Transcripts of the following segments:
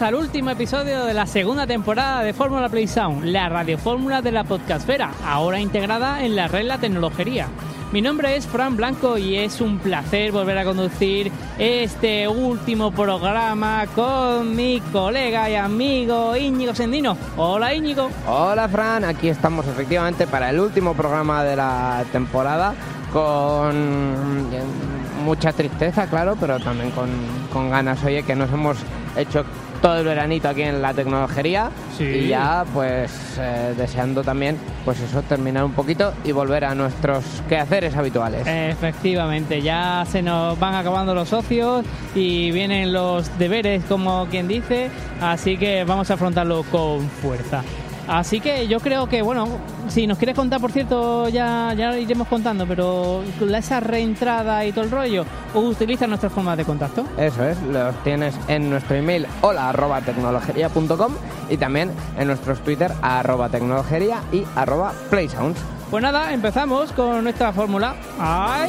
Al último episodio de la segunda temporada de Fórmula Play Sound, la radiofórmula de la podcastfera, ahora integrada en la red La Tecnología. Mi nombre es Fran Blanco y es un placer volver a conducir este último programa con mi colega y amigo Íñigo Sendino. Hola Íñigo. Hola Fran, aquí estamos efectivamente para el último programa de la temporada con mucha tristeza, claro, pero también con, con ganas. Oye, que nos hemos hecho todo el veranito aquí en la tecnología Sí. y ya pues eh, deseando también pues eso terminar un poquito y volver a nuestros quehaceres habituales. Efectivamente, ya se nos van acabando los socios y vienen los deberes, como quien dice, así que vamos a afrontarlo con fuerza. Así que yo creo que, bueno, si nos quieres contar, por cierto, ya, ya lo iremos contando, pero esa reentrada y todo el rollo, utiliza nuestras formas de contacto. Eso es, los tienes en nuestro email hola arroba tecnologería.com y también en nuestros Twitter arroba tecnologería y arroba playsounds. Pues nada, empezamos con nuestra fórmula. ¡Ah,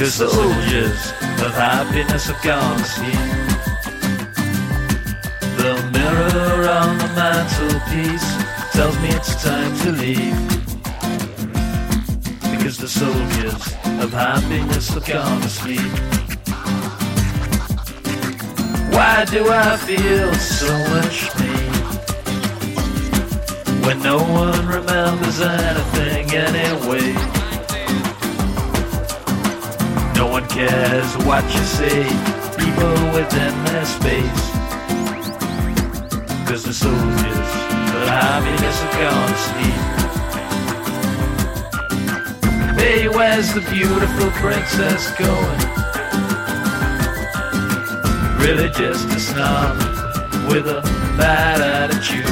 Cause the soldiers of happiness have gone to sleep. The mirror on the mantelpiece tells me it's time to leave. Because the soldiers of happiness have gone to sleep. Why do I feel so much pain? When no one remembers anything anyway. No one cares what you say, people within their space. Cause the soldiers of happiness have gone to sleep. Hey, where's the beautiful princess going? Really just a snob with a bad attitude.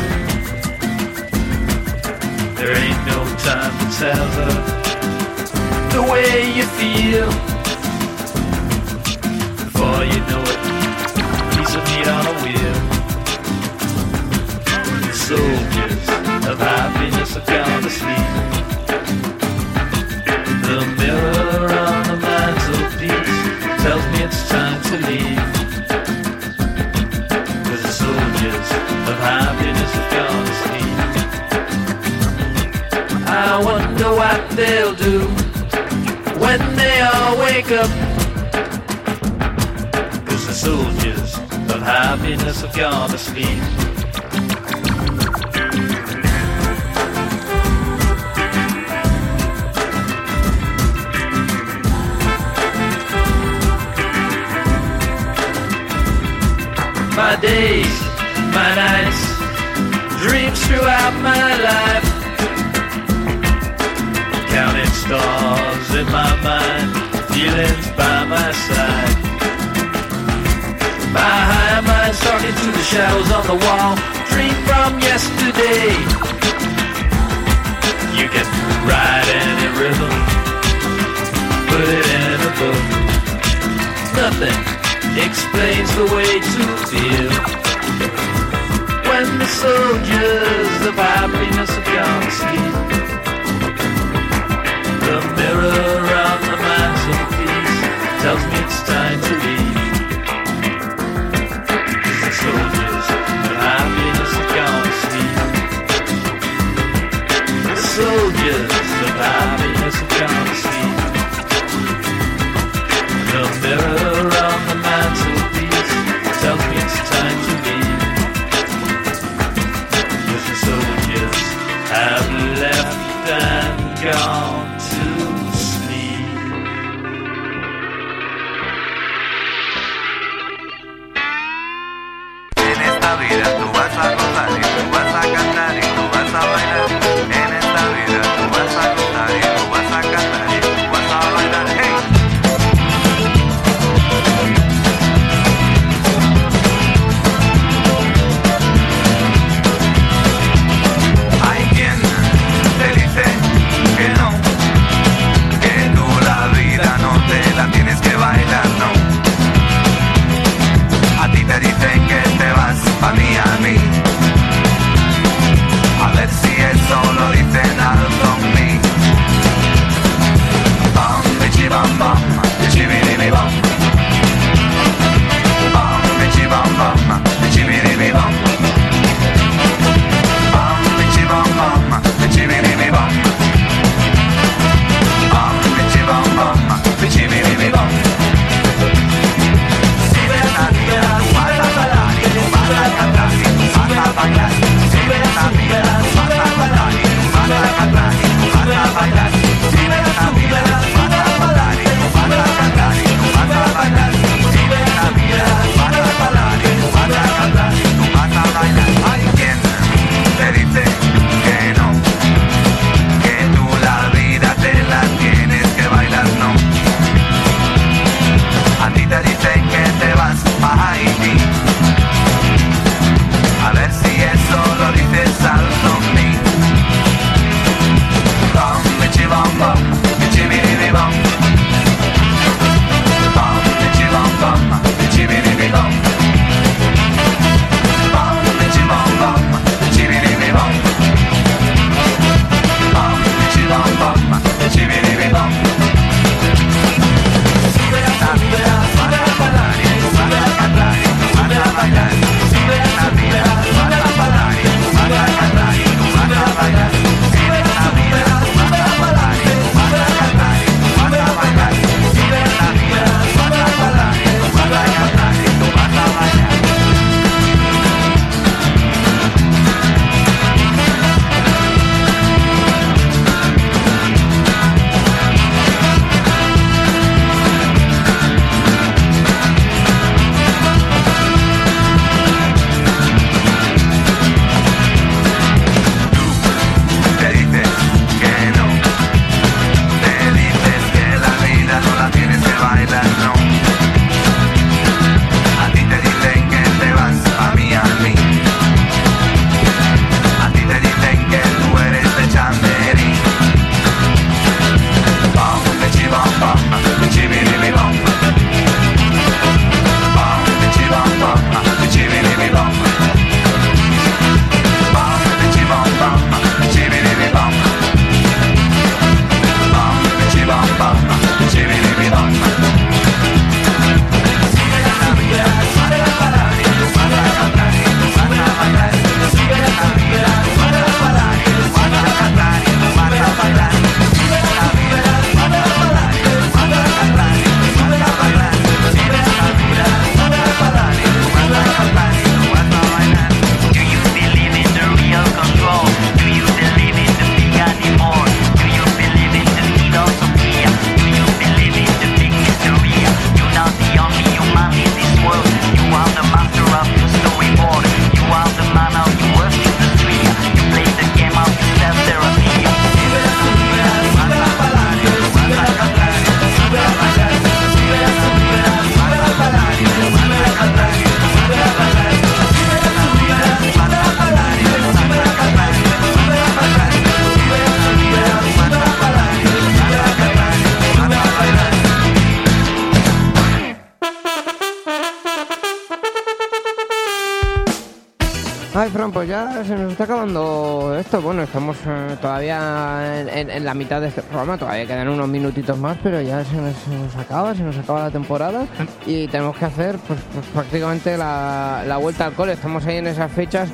There ain't no time to tell her the way you feel. You know it, piece of meat on a wheel. Soldiers of happiness have gone to sleep. The mirror on the tells me it's time to the soldiers of happiness have gone to sleep. I wonder what they'll do when they all wake up. Soldiers of happiness have gone to sleep. My days, my nights, dreams throughout my life. Counting stars in my mind, feelings by my side. My high mind's talking to the shadows on the wall. Dream from yesterday. You can write any rhythm, put it in a book. Nothing explains the way to feel. When the soldiers of happiness have gone to gone to sleep. En esta vida pues ya se nos está acabando esto. Bueno, estamos eh, todavía en, en- en la mitad de este programa, todavía quedan unos minutitos más, pero ya se nos, se nos acaba, se nos acaba la temporada y tenemos que hacer pues, pues prácticamente la, la vuelta al cole. Estamos ahí en esas fechas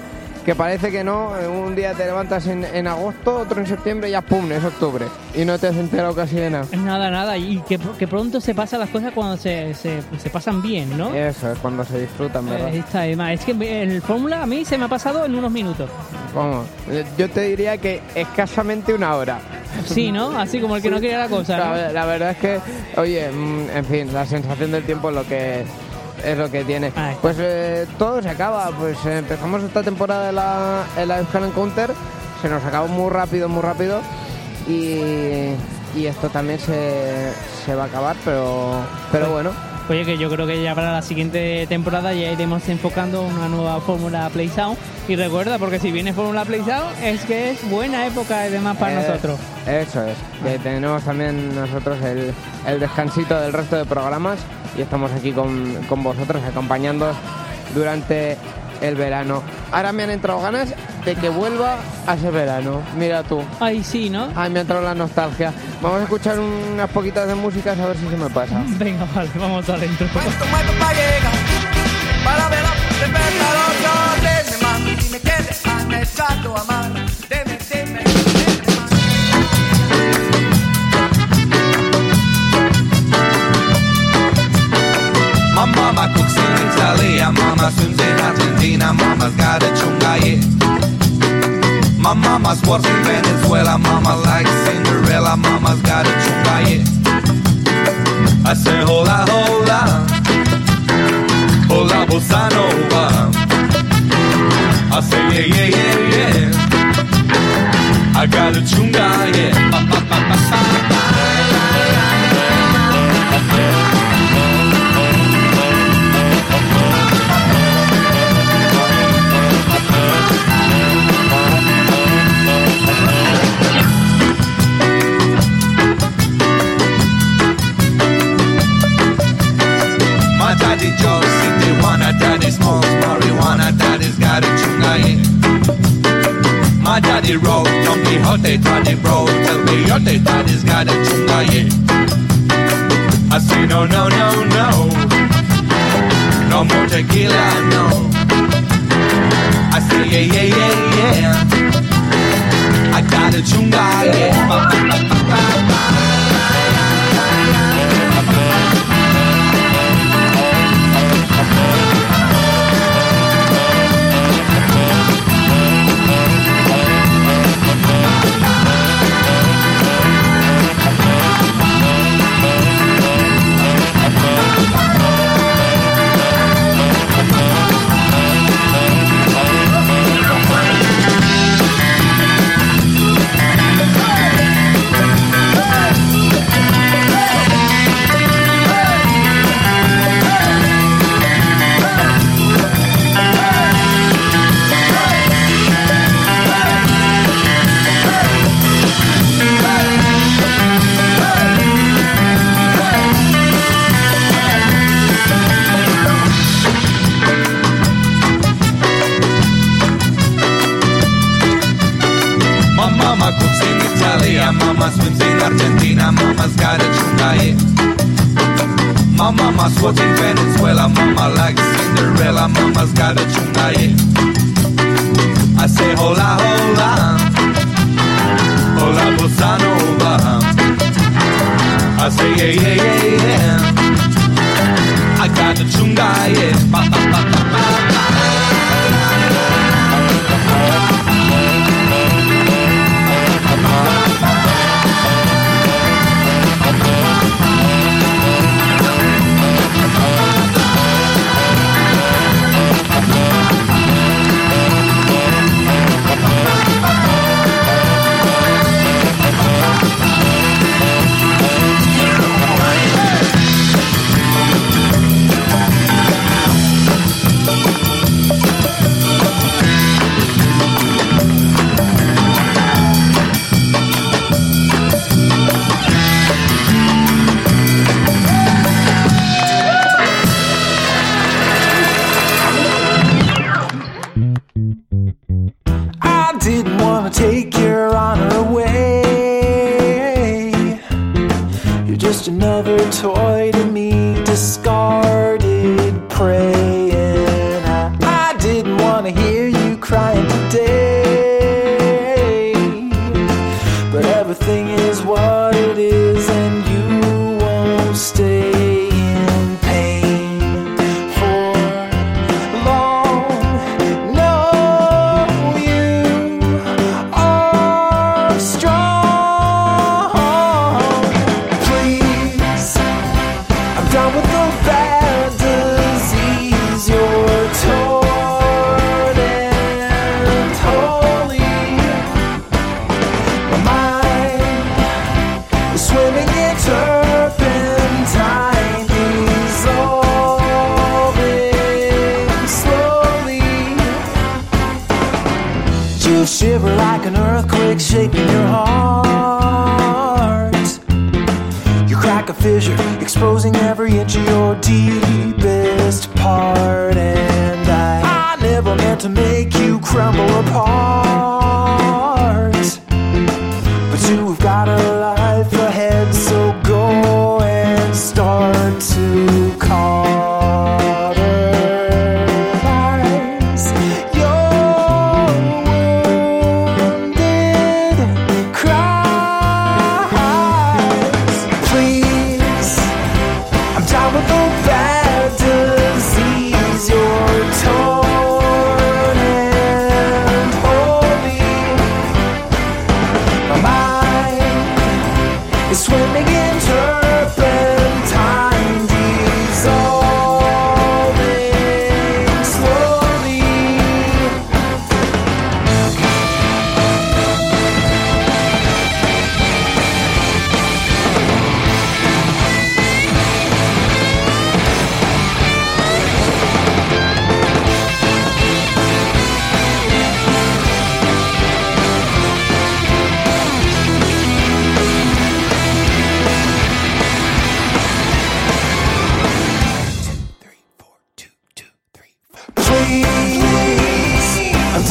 que parece que no, eh, un día te levantas en, en agosto, otro en septiembre y ya pum, es octubre. Y no te has enterado casi de nada. Nada, nada. Y que, que pronto se pasan las cosas cuando se, se, se pasan bien, ¿no? Eso es cuando se disfrutan, ¿verdad? Eh, está de más. Es que el Fórmula a mí se me ha pasado en unos minutos. Vamos, eh, yo te diría que escasamente una hora. Sí, ¿no? Así como el que no quería la cosa, ¿no? La, la verdad es que, oye, mm, en fin, la sensación del tiempo es lo que es lo que tiene. Pues eh, todo se acaba. Pues eh, empezamos esta temporada en la, en la Euskal Encounter, se nos acabó muy rápido, muy rápido. Y, y esto también se, se va a acabar, pero, pero bueno. Oye, que yo creo que ya para la siguiente temporada ya iremos enfocando una nueva Fórmula Play Sound. Y recuerda, porque si viene Fórmula Play Sound, es que es buena época además para Eh, nosotros. Eso es, que tenemos también nosotros el, el descansito del resto de programas y estamos aquí con, con vosotros acompañándoos durante el verano. Ahora me han entrado ganas de que vuelva a ese verano. Mira tú. Ay, sí, ¿no? Ay, me ha entrado la nostalgia. Vamos a escuchar unas poquitas de música a ver si se me pasa. Venga, vale, vamos adentro. Para ver my mama swims in Argentina, mama's got a chunga, yeah. My mama's works in Venezuela, mama likes Cinderella, mama's got a chunga, yeah. I say hola, hola, hola bossa nova. I say yeah, yeah, yeah, yeah. I got a chunga, yeah. the road. Don't be hot, by the bro, tell me, be hurted by this guy that you. I say no, no, no, no. No more tequila, no. I say yeah, yeah, yeah, yeah. I got a chunga, yeah. world.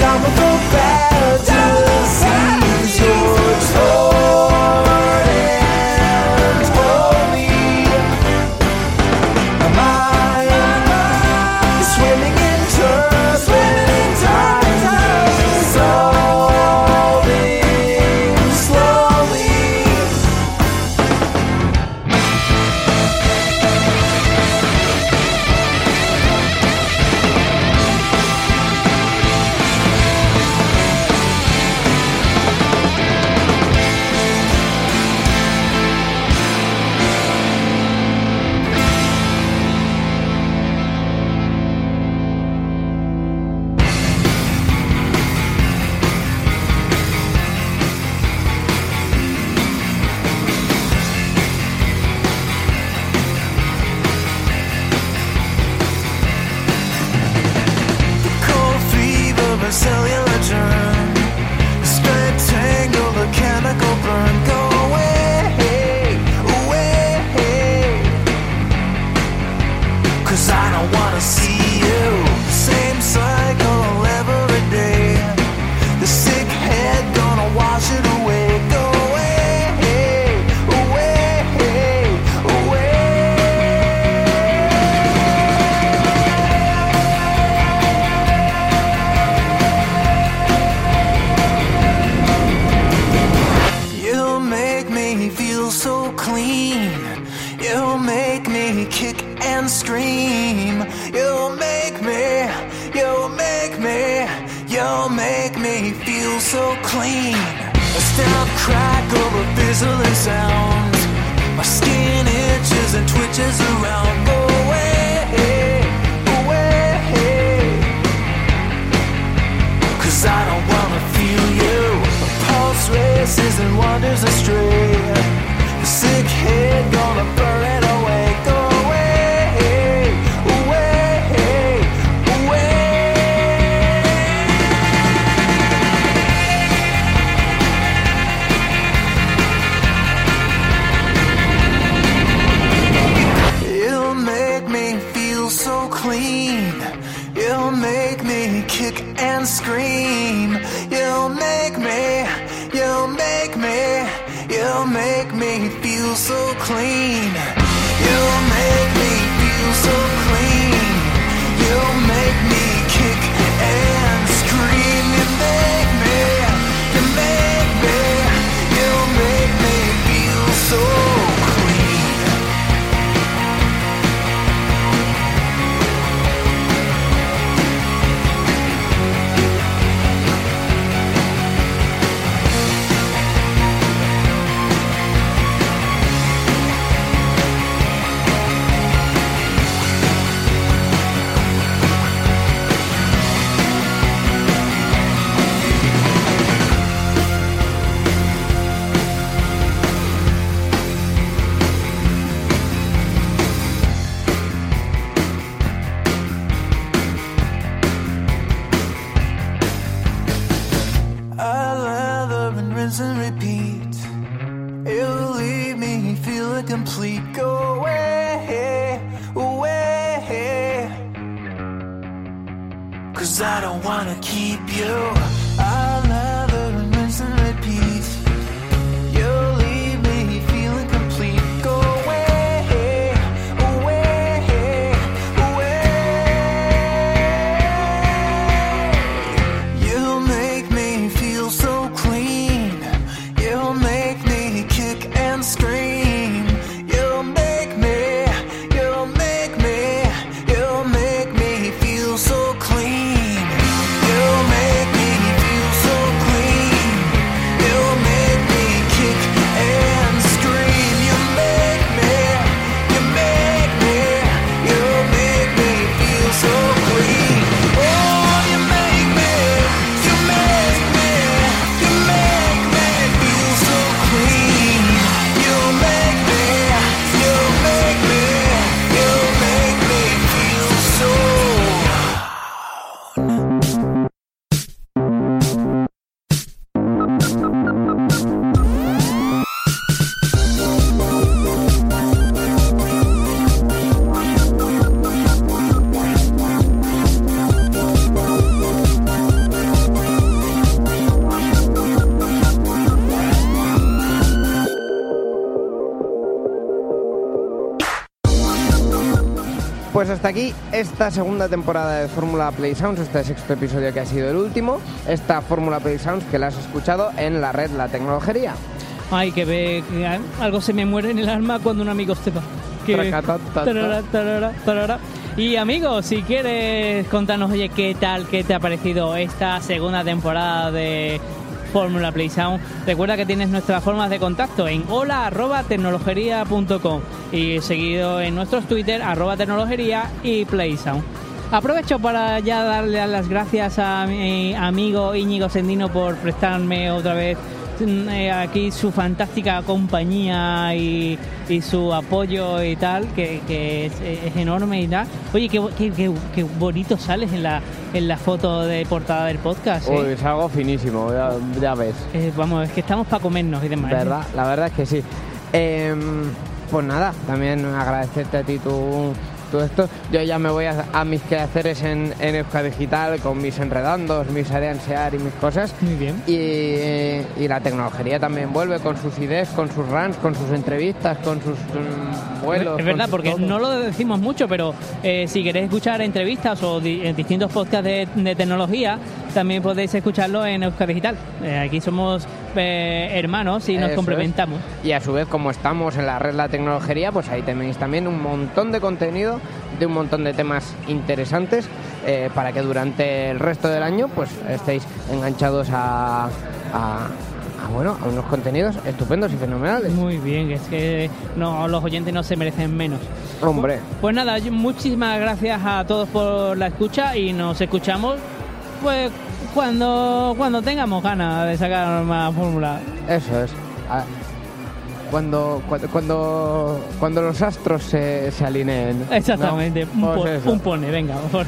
time ago sizzling sounds. My skin itches and twitches around. Go away, away. Cause I don't wanna feel you. A pulse races and wanders astray. Hasta aquí esta segunda temporada de Fórmula Play Sounds, este sexto episodio que ha sido el último. Esta Fórmula Play Sounds que la has escuchado en la red La Tecnología. Ay, que ve que algo se me muere en el alma cuando un amigo se va. Que- Tracatata. tarara, tarara, tarara. Y amigos, si quieres contarnos, oye, qué tal, qué te ha parecido esta segunda temporada de Fórmula Play Sound, recuerda que tienes nuestras formas de contacto en hola arroba tecnologería.com y seguido en nuestros Twitter arroba tecnologería y Play Sound. Aprovecho para ya darle las gracias a mi amigo Íñigo Sendino por prestarme otra vez mm, eh, aquí su fantástica compañía y, su apoyo y tal, que, es, enorme y tal. Oye, qué, qué- qué bonito sales en la, en la foto de portada del podcast. ¿eh? Uy, es algo finísimo, ya, ya ves. Eh, vamos, es que estamos para comernos y demás. ¿eh? ¿Verdad? La verdad es que sí. Em, pues nada, también agradecerte a ti tu, tu esto. Yo ya me voy a, a mis quehaceres en, en Euska Digital con mis enredandos, mis areansear y mis cosas. Muy bien. Y, y la tecnología también vuelve con sus ideas, con sus runs, con sus entrevistas, con sus mm, vuelos. Es verdad, porque todo. no lo decimos mucho, pero eh, si queréis escuchar entrevistas o di- distintos podcasts de, de tecnología, también podéis escucharlo en Euskadi Digital. Eh, aquí somos eh, hermanos y nos Eso complementamos. es. Y a su vez, como estamos en la red La Tecnología, pues ahí tenéis también un montón de contenido de un montón de temas interesantes eh, para que durante el resto del año pues estéis enganchados a, a- bueno, a unos contenidos estupendos y fenomenales. Muy bien, es que no, los oyentes no se merecen menos. Hombre, Pues nada, muchísimas gracias a todos por la escucha y nos escuchamos pues cuando cuando tengamos ganas de sacar más fórmula. eso es. Ah, Cuando, cuando, cuando, los astros se, se alineen. ¿no? Exactamente, un, Pues po- un pone, venga, por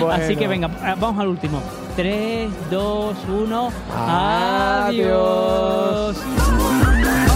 Bueno. Así que venga, ah, vamos al último. 3, 2, 1, Adiós. adiós.